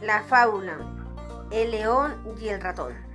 La fábula El león y el ratón.